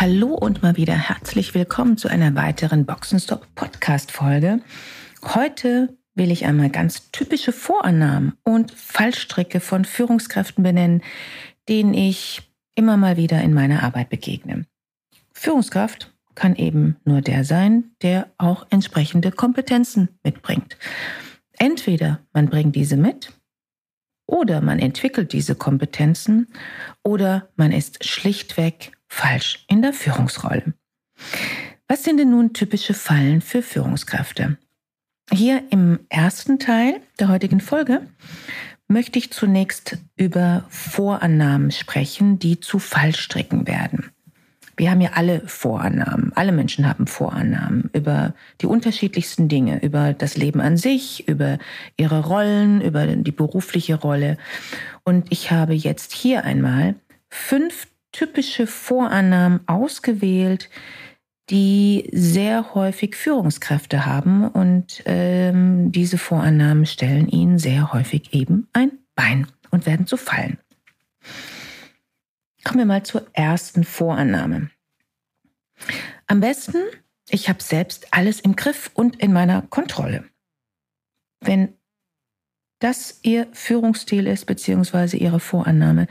Hallo und mal wieder herzlich willkommen zu einer weiteren Boxenstopp Podcast Folge. Heute will ich einmal ganz typische Vorannahmen und Fallstricke von Führungskräften benennen, denen ich immer mal wieder in meiner Arbeit begegne. Führungskraft kann eben nur der sein, der auch entsprechende Kompetenzen mitbringt. Entweder man bringt diese mit oder man entwickelt diese Kompetenzen oder man ist schlichtweg falsch in der Führungsrolle. Was sind denn nun typische Fallen für Führungskräfte? Hier im ersten Teil der heutigen Folge möchte ich zunächst über Vorannahmen sprechen, die zu Fallstricken werden. Wir haben ja alle Vorannahmen. Alle Menschen haben Vorannahmen über die unterschiedlichsten Dinge, über das Leben an sich, über ihre Rollen, über die berufliche Rolle. Und ich habe jetzt hier einmal fünf typische Vorannahmen ausgewählt, die sehr häufig Führungskräfte haben und ähm, diese Vorannahmen stellen ihnen sehr häufig eben ein Bein und werden zu Fallen. Kommen wir mal zur ersten Vorannahme. Am besten, ich habe selbst alles im Griff und in meiner Kontrolle. Wenn das Ihr Führungsstil ist, beziehungsweise Ihre Vorannahme,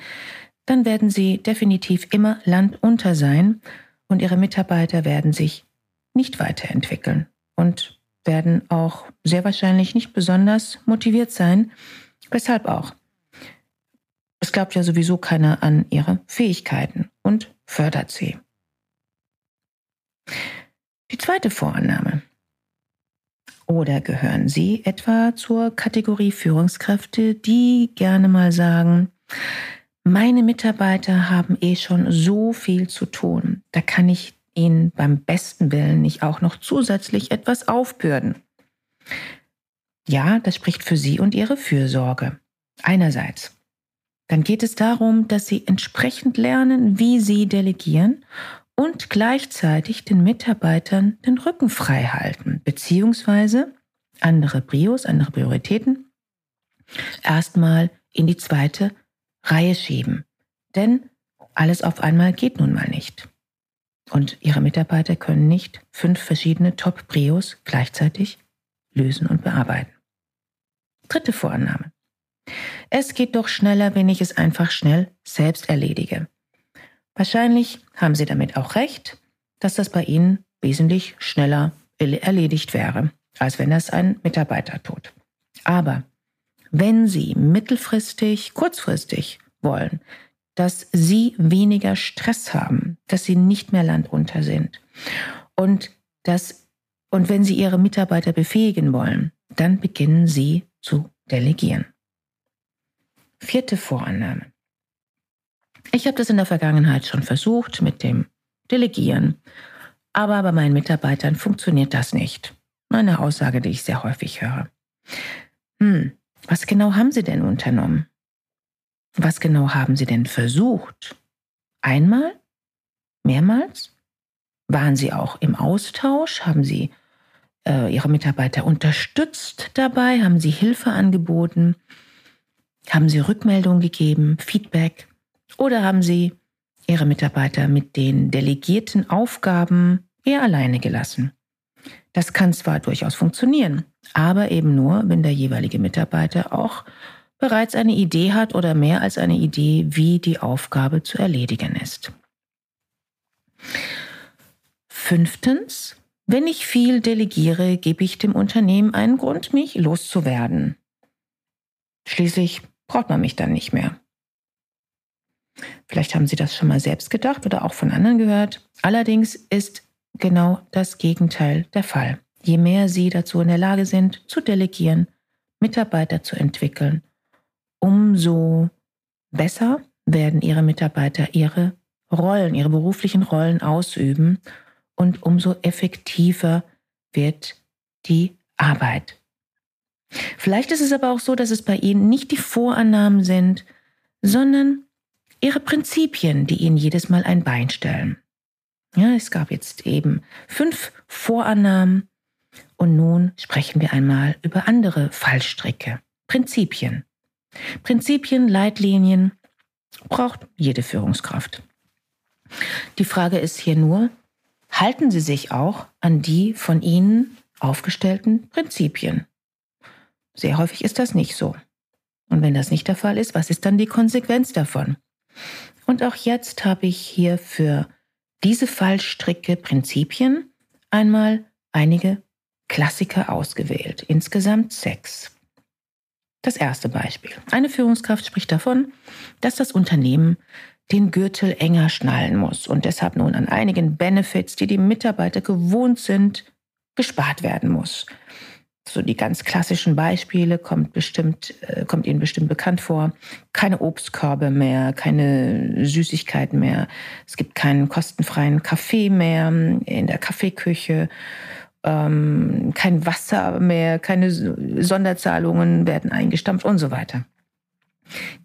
dann werden sie definitiv immer landunter sein und ihre Mitarbeiter werden sich nicht weiterentwickeln und werden auch sehr wahrscheinlich nicht besonders motiviert sein. Weshalb auch? Es glaubt ja sowieso keiner an ihre Fähigkeiten und fördert sie. Die zweite Vorannahme. Oder gehören Sie etwa zur Kategorie Führungskräfte, die gerne mal sagen, meine Mitarbeiter haben eh schon so viel zu tun. Da kann ich ihnen beim besten Willen nicht auch noch zusätzlich etwas aufbürden. Ja, das spricht für Sie und Ihre Fürsorge. Einerseits. Dann geht es darum, dass Sie entsprechend lernen, wie Sie delegieren und gleichzeitig den Mitarbeitern den Rücken frei halten, beziehungsweise andere Prios, andere Prioritäten erstmal in die zweite Reihe schieben. Denn alles auf einmal geht nun mal nicht. Und Ihre Mitarbeiter können nicht fünf verschiedene Top-Prios gleichzeitig lösen und bearbeiten. Dritte Vorannahme. Es geht doch schneller, wenn ich es einfach schnell selbst erledige. Wahrscheinlich haben Sie damit auch recht, dass das bei Ihnen wesentlich schneller erledigt wäre, als wenn das ein Mitarbeiter tut. Aber wenn Sie mittelfristig, kurzfristig wollen, dass Sie weniger Stress haben, dass Sie nicht mehr landunter sind und dass und wenn Sie Ihre Mitarbeiter befähigen wollen, dann beginnen Sie zu delegieren. Vierte Vorannahme. Ich habe das in der Vergangenheit schon versucht mit dem Delegieren, aber bei meinen Mitarbeitern funktioniert das nicht. Eine Aussage, die ich sehr häufig höre. Hm, was genau haben Sie denn unternommen? Was genau haben Sie denn versucht? Einmal? Mehrmals? Waren Sie auch im Austausch? Haben Sie äh, Ihre Mitarbeiter unterstützt dabei? Haben Sie Hilfe angeboten? Haben Sie Rückmeldung gegeben, Feedback? Oder haben Sie Ihre Mitarbeiter mit den delegierten Aufgaben eher alleine gelassen? Das kann zwar durchaus funktionieren, aber eben nur, wenn der jeweilige Mitarbeiter auch bereits eine Idee hat oder mehr als eine Idee, wie die Aufgabe zu erledigen ist. Fünftens, wenn ich viel delegiere, gebe ich dem Unternehmen einen Grund, mich loszuwerden. Schließlich braucht man mich dann nicht mehr. Vielleicht haben Sie das schon mal selbst gedacht oder auch von anderen gehört. Allerdings ist genau das Gegenteil der Fall. Je mehr Sie dazu in der Lage sind, zu delegieren, Mitarbeiter zu entwickeln, umso besser werden Ihre Mitarbeiter ihre Rollen, ihre beruflichen Rollen ausüben und umso effektiver wird die Arbeit. Vielleicht ist es aber auch so, dass es bei Ihnen nicht die Vorannahmen sind, sondern Ihre Prinzipien, die Ihnen jedes Mal ein Bein stellen. Ja, es gab jetzt eben fünf Vorannahmen und nun sprechen wir einmal über andere Fallstricke, Prinzipien. Prinzipien, Leitlinien braucht jede Führungskraft. Die Frage ist hier nur, halten Sie sich auch an die von Ihnen aufgestellten Prinzipien? Sehr häufig ist das nicht so. Und wenn das nicht der Fall ist, was ist dann die Konsequenz davon? Und auch jetzt habe ich hier für diese Fallstricke Prinzipien einmal einige Klassiker ausgewählt. Insgesamt sechs. Das erste Beispiel. Eine Führungskraft spricht davon, dass das Unternehmen den Gürtel enger schnallen muss und deshalb nun an einigen Benefits, die die Mitarbeiter gewohnt sind, gespart werden muss. So die ganz klassischen Beispiele kommt bestimmt, äh, kommt Ihnen bestimmt bekannt vor. Keine Obstkörbe mehr, keine Süßigkeiten mehr. Es gibt keinen kostenfreien Kaffee mehr in der Kaffeeküche. Ähm, kein Wasser mehr, keine Sonderzahlungen werden eingestampft und so weiter.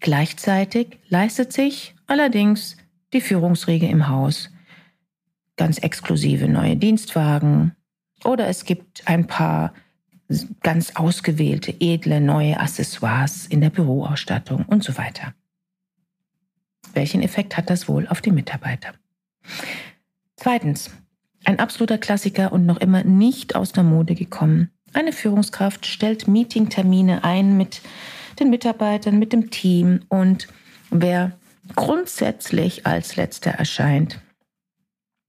Gleichzeitig leistet sich allerdings die Führungsriege im Haus ganz exklusive neue Dienstwagen oder es gibt ein paar ganz ausgewählte, edle neue Accessoires in der Büroausstattung und so weiter. Welchen Effekt hat das wohl auf die Mitarbeiter? Zweitens, ein absoluter Klassiker und noch immer nicht aus der Mode gekommen. Eine Führungskraft stellt Meetingtermine ein mit den Mitarbeitern, mit dem Team und wer grundsätzlich als letzter erscheint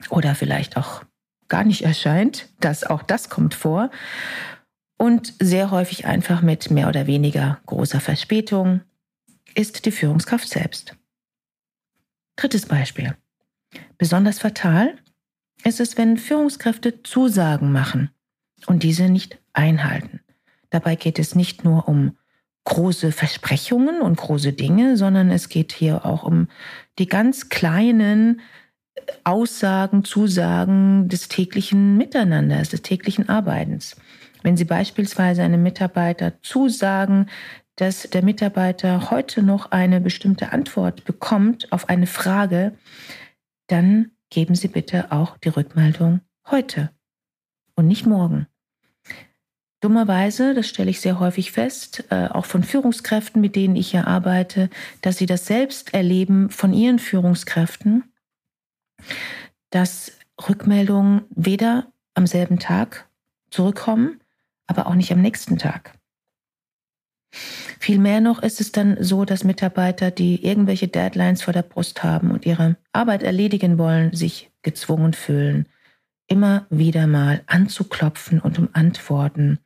oder vielleicht auch gar nicht erscheint, das auch das kommt vor und sehr häufig einfach mit mehr oder weniger großer Verspätung, ist die Führungskraft selbst. Drittes Beispiel. Besonders fatal ist es, wenn Führungskräfte Zusagen machen und diese nicht einhalten. Dabei geht es nicht nur um große Versprechungen und große Dinge, sondern es geht hier auch um die ganz kleinen Aussagen, Zusagen des täglichen Miteinanders, des täglichen Arbeitens. Wenn Sie beispielsweise einem Mitarbeiter zusagen, dass der Mitarbeiter heute noch eine bestimmte Antwort bekommt auf eine Frage, dann geben Sie bitte auch die Rückmeldung heute und nicht morgen. Dummerweise, das stelle ich sehr häufig fest, äh, auch von Führungskräften, mit denen ich ja arbeite, dass sie das selbst erleben von ihren Führungskräften, dass Rückmeldungen weder am selben Tag zurückkommen, aber auch nicht am nächsten Tag. Vielmehr noch ist es dann so, dass Mitarbeiter, die irgendwelche Deadlines vor der Brust haben und ihre Arbeit erledigen wollen, sich gezwungen fühlen, immer wieder mal anzuklopfen und um Antworten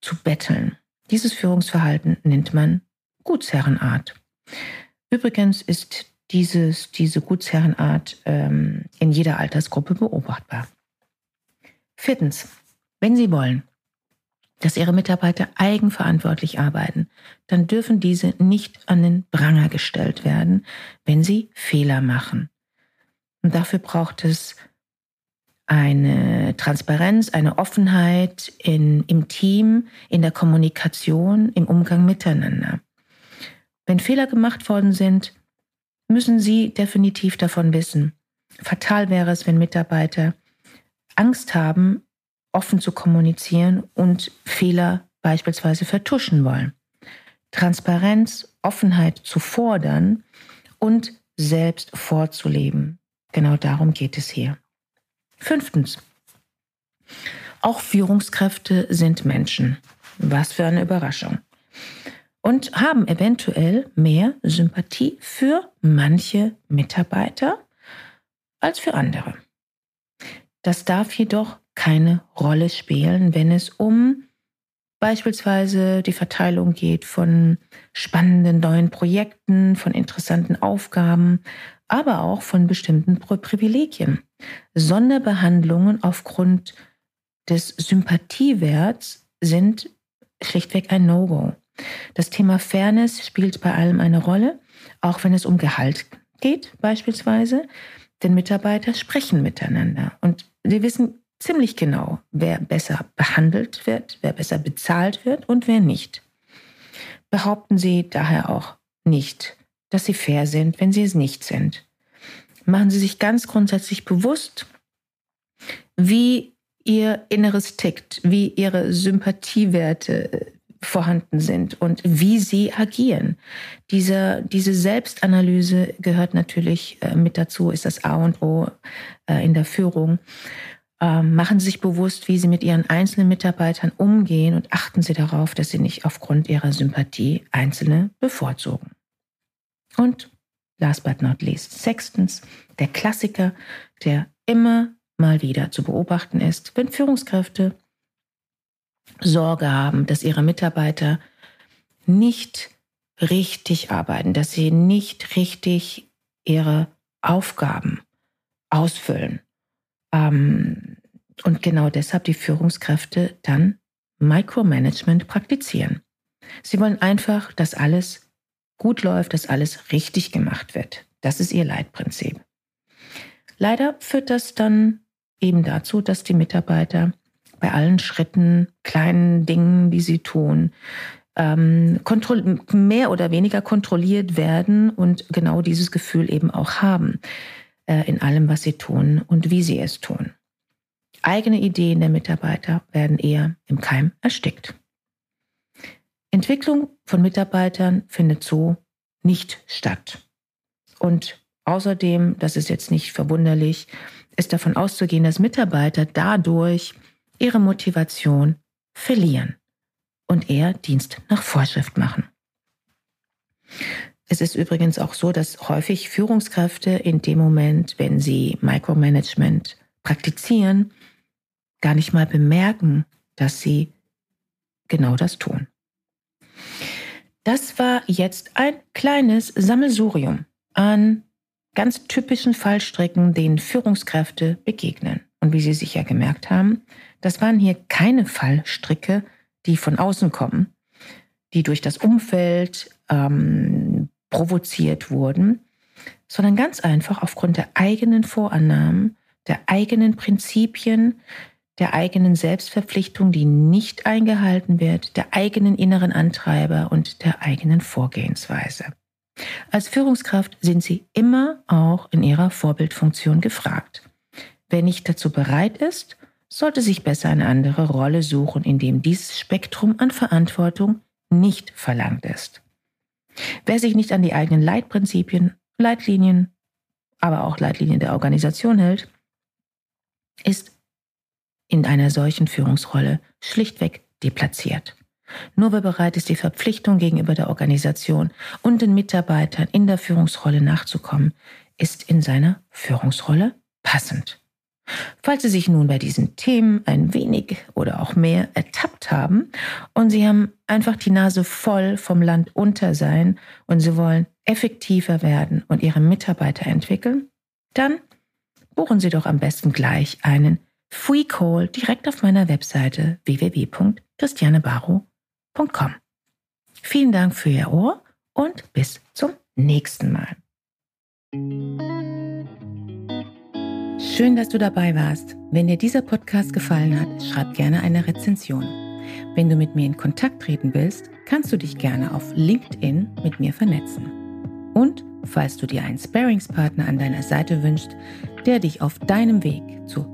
zu betteln. Dieses Führungsverhalten nennt man Gutsherrenart. Übrigens ist dieses, diese Gutsherrenart ähm, in jeder Altersgruppe beobachtbar. Viertens, wenn Sie wollen, dass ihre Mitarbeiter eigenverantwortlich arbeiten, dann dürfen diese nicht an den Pranger gestellt werden, wenn sie Fehler machen. Und dafür braucht es eine Transparenz, eine Offenheit in, im Team, in der Kommunikation, im Umgang miteinander. Wenn Fehler gemacht worden sind, müssen Sie definitiv davon wissen. Fatal wäre es, wenn Mitarbeiter Angst haben, offen zu kommunizieren und Fehler beispielsweise vertuschen wollen. Transparenz, Offenheit zu fordern und selbst vorzuleben. Genau darum geht es hier. Fünftens. Auch Führungskräfte sind Menschen. Was für eine Überraschung. Und haben eventuell mehr Sympathie für manche Mitarbeiter als für andere. Das darf jedoch keine Rolle spielen, wenn es um beispielsweise die Verteilung geht von spannenden neuen Projekten, von interessanten Aufgaben, aber auch von bestimmten Privilegien. Sonderbehandlungen aufgrund des Sympathiewerts sind schlichtweg ein No-Go. Das Thema Fairness spielt bei allem eine Rolle, auch wenn es um Gehalt geht, beispielsweise, denn Mitarbeiter sprechen miteinander und sie wissen ziemlich genau, wer besser behandelt wird, wer besser bezahlt wird und wer nicht. Behaupten Sie daher auch nicht, dass Sie fair sind, wenn Sie es nicht sind. Machen Sie sich ganz grundsätzlich bewusst, wie Ihr Inneres tickt, wie Ihre Sympathiewerte äh, vorhanden sind und wie sie agieren. Diese, diese Selbstanalyse gehört natürlich äh, mit dazu, ist das A und O äh, in der Führung. Ähm, machen Sie sich bewusst, wie Sie mit Ihren einzelnen Mitarbeitern umgehen und achten Sie darauf, dass Sie nicht aufgrund Ihrer Sympathie Einzelne bevorzugen. Und last but not least, sechstens, der Klassiker, der immer mal wieder zu beobachten ist, wenn Führungskräfte Sorge haben, dass ihre Mitarbeiter nicht richtig arbeiten, dass sie nicht richtig ihre Aufgaben ausfüllen. Ähm, und genau deshalb die Führungskräfte dann Micromanagement praktizieren. Sie wollen einfach, dass alles gut läuft, dass alles richtig gemacht wird. Das ist ihr Leitprinzip. Leider führt das dann eben dazu, dass die Mitarbeiter bei allen Schritten, kleinen Dingen, die sie tun, ähm, mehr oder weniger kontrolliert werden und genau dieses Gefühl eben auch haben äh, in allem, was sie tun und wie sie es tun. Eigene Ideen der Mitarbeiter werden eher im Keim erstickt. Entwicklung von Mitarbeitern findet so nicht statt. Und außerdem, das ist jetzt nicht verwunderlich, ist davon auszugehen, dass Mitarbeiter dadurch ihre Motivation verlieren und eher Dienst nach Vorschrift machen. Es ist übrigens auch so, dass häufig Führungskräfte in dem Moment, wenn sie Micromanagement praktizieren, gar nicht mal bemerken, dass sie genau das tun. Das war jetzt ein kleines Sammelsurium an ganz typischen Fallstricken, denen Führungskräfte begegnen. Und wie Sie sicher gemerkt haben, das waren hier keine Fallstricke, die von außen kommen, die durch das Umfeld ähm, provoziert wurden, sondern ganz einfach aufgrund der eigenen Vorannahmen, der eigenen Prinzipien, der eigenen Selbstverpflichtung, die nicht eingehalten wird, der eigenen inneren Antreiber und der eigenen Vorgehensweise. Als Führungskraft sind Sie immer auch in Ihrer Vorbildfunktion gefragt. Wer nicht dazu bereit ist, sollte sich besser eine andere Rolle suchen, in dem dieses Spektrum an Verantwortung nicht verlangt ist. Wer sich nicht an die eigenen Leitprinzipien, Leitlinien, aber auch Leitlinien der Organisation hält, ist in einer solchen Führungsrolle schlichtweg deplatziert. Nur wer bereit ist, die Verpflichtung gegenüber der Organisation und den Mitarbeitern in der Führungsrolle nachzukommen, ist in seiner Führungsrolle passend. Falls Sie sich nun bei diesen Themen ein wenig oder auch mehr ertappt haben und Sie haben einfach die Nase voll vom Land unter sein und Sie wollen effektiver werden und Ihre Mitarbeiter entwickeln, dann buchen Sie doch am besten gleich einen Free Call direkt auf meiner Webseite www.christianebaro.com. Vielen Dank für Ihr Ohr und bis zum nächsten Mal. Schön, dass du dabei warst. Wenn dir dieser Podcast gefallen hat, schreib gerne eine Rezension. Wenn du mit mir in Kontakt treten willst, kannst du dich gerne auf LinkedIn mit mir vernetzen. Und falls du dir einen Sparingspartner an deiner Seite wünschst, der dich auf deinem Weg zu